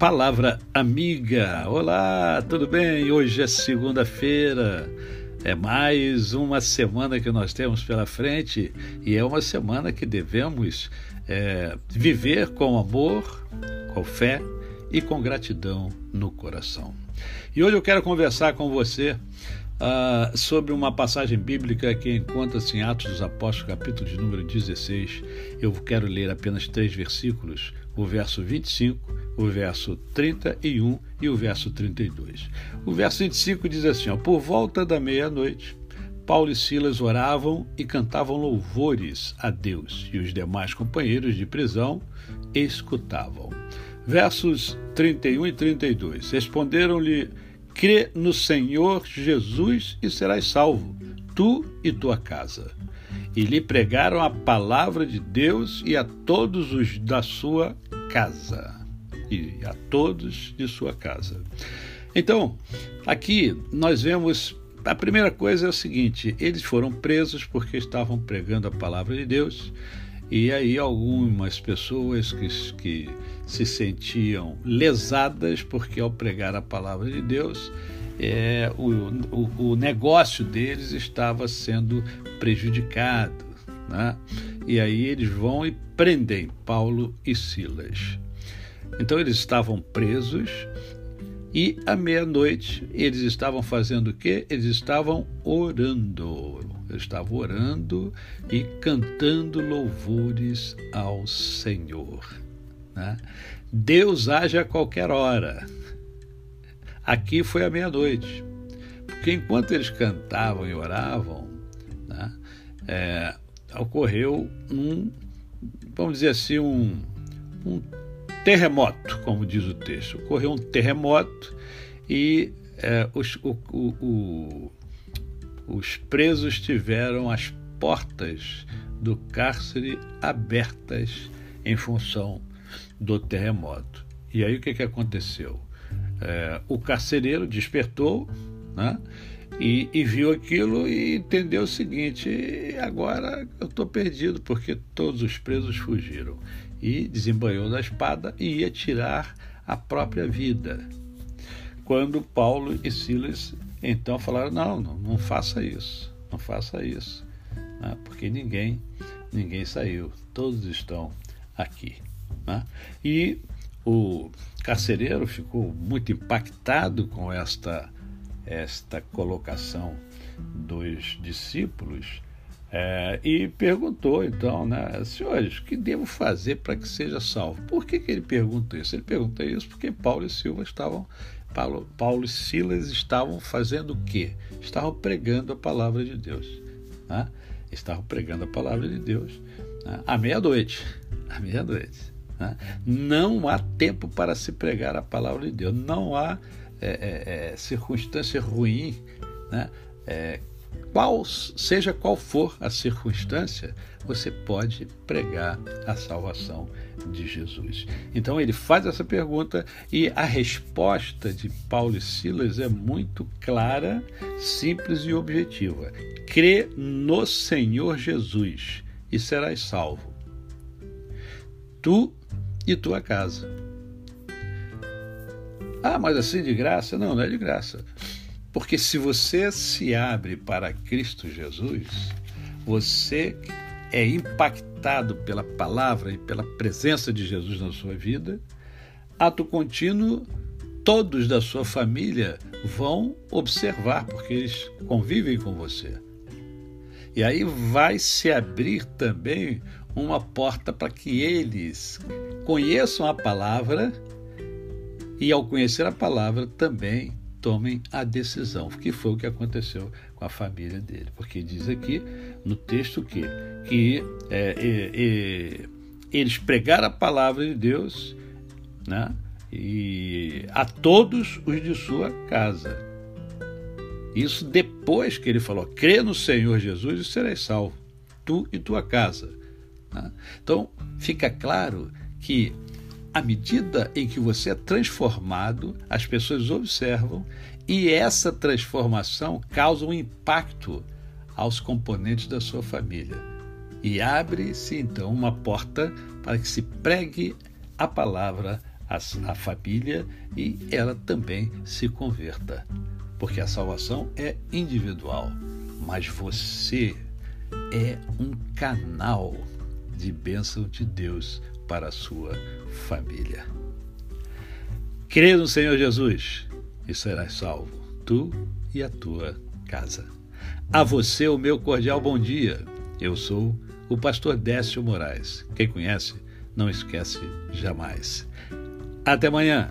Palavra Amiga. Olá, tudo bem? Hoje é segunda-feira. É mais uma semana que nós temos pela frente e é uma semana que devemos é, viver com amor, com fé e com gratidão no coração. E hoje eu quero conversar com você uh, sobre uma passagem bíblica que encontra-se em Atos dos Apóstolos, capítulo de número 16. Eu quero ler apenas três versículos, o verso 25, o verso 31 e o verso 32. O verso 25 diz assim: ó, Por volta da meia-noite, Paulo e Silas oravam e cantavam louvores a Deus, e os demais companheiros de prisão escutavam. Versos 31 e 32. Responderam-lhe Crê no Senhor Jesus e serás salvo, tu e tua casa. E lhe pregaram a palavra de Deus e a todos os da sua casa. E a todos de sua casa. Então, aqui nós vemos a primeira coisa é o seguinte: eles foram presos porque estavam pregando a palavra de Deus e aí algumas pessoas que, que se sentiam lesadas porque ao pregar a palavra de Deus é, o, o, o negócio deles estava sendo prejudicado. Né? E aí eles vão e prendem Paulo e Silas. Então eles estavam presos e à meia-noite eles estavam fazendo o quê? Eles estavam orando. Estava orando e cantando louvores ao Senhor. Né? Deus age a qualquer hora. Aqui foi à meia-noite. Porque enquanto eles cantavam e oravam, né, é, ocorreu um, vamos dizer assim, um, um terremoto, como diz o texto. Ocorreu um terremoto e é, os, o, o, o, os presos tiveram as portas do cárcere abertas em função do terremoto. E aí o que, que aconteceu? É, o carcereiro despertou né, e, e, viu aquilo e entendeu o seguinte: agora eu estou perdido porque todos os presos fugiram. E desembanhou da espada e ia tirar a própria vida. Quando Paulo e Silas então falaram: não, não, não faça isso, não faça isso, né? porque ninguém, ninguém saiu, todos estão aqui. Né? E o carcereiro ficou muito impactado com esta, esta colocação dos discípulos é, e perguntou então, né, senhores, o que devo fazer para que seja salvo? Por que, que ele pergunta isso? Ele pergunta isso porque Paulo e Silva estavam Paulo, Paulo e Silas estavam fazendo o quê? Estavam pregando a palavra de Deus. Né? Estavam pregando a palavra de Deus né? à meia-noite. À meia-noite. Né? Não há tempo para se pregar a palavra de Deus. Não há é, é, é, circunstância ruim né? Qual, seja qual for a circunstância, você pode pregar a salvação de Jesus. Então ele faz essa pergunta e a resposta de Paulo e Silas é muito clara, simples e objetiva. Crê no Senhor Jesus e serás salvo. Tu e tua casa. Ah, mas assim de graça? Não, não é de graça. Porque se você se abre para Cristo Jesus, você é impactado pela palavra e pela presença de Jesus na sua vida, ato contínuo, todos da sua família vão observar, porque eles convivem com você. E aí vai se abrir também uma porta para que eles conheçam a palavra e, ao conhecer a palavra, também tomem a decisão, que foi o que aconteceu com a família dele. Porque diz aqui no texto que, que é, é, é, eles pregaram a palavra de Deus né, e a todos os de sua casa. Isso depois que ele falou: crê no Senhor Jesus e serás salvo, tu e tua casa. Né? Então, fica claro que à medida em que você é transformado, as pessoas observam e essa transformação causa um impacto aos componentes da sua família. E abre-se então uma porta para que se pregue a palavra a família e ela também se converta. Porque a salvação é individual, mas você é um canal de bênção de Deus para a sua família. Creia no Senhor Jesus e serás salvo, tu e a tua casa. A você o meu cordial bom dia. Eu sou o pastor Décio Moraes. Quem conhece, não esquece jamais. Até amanhã.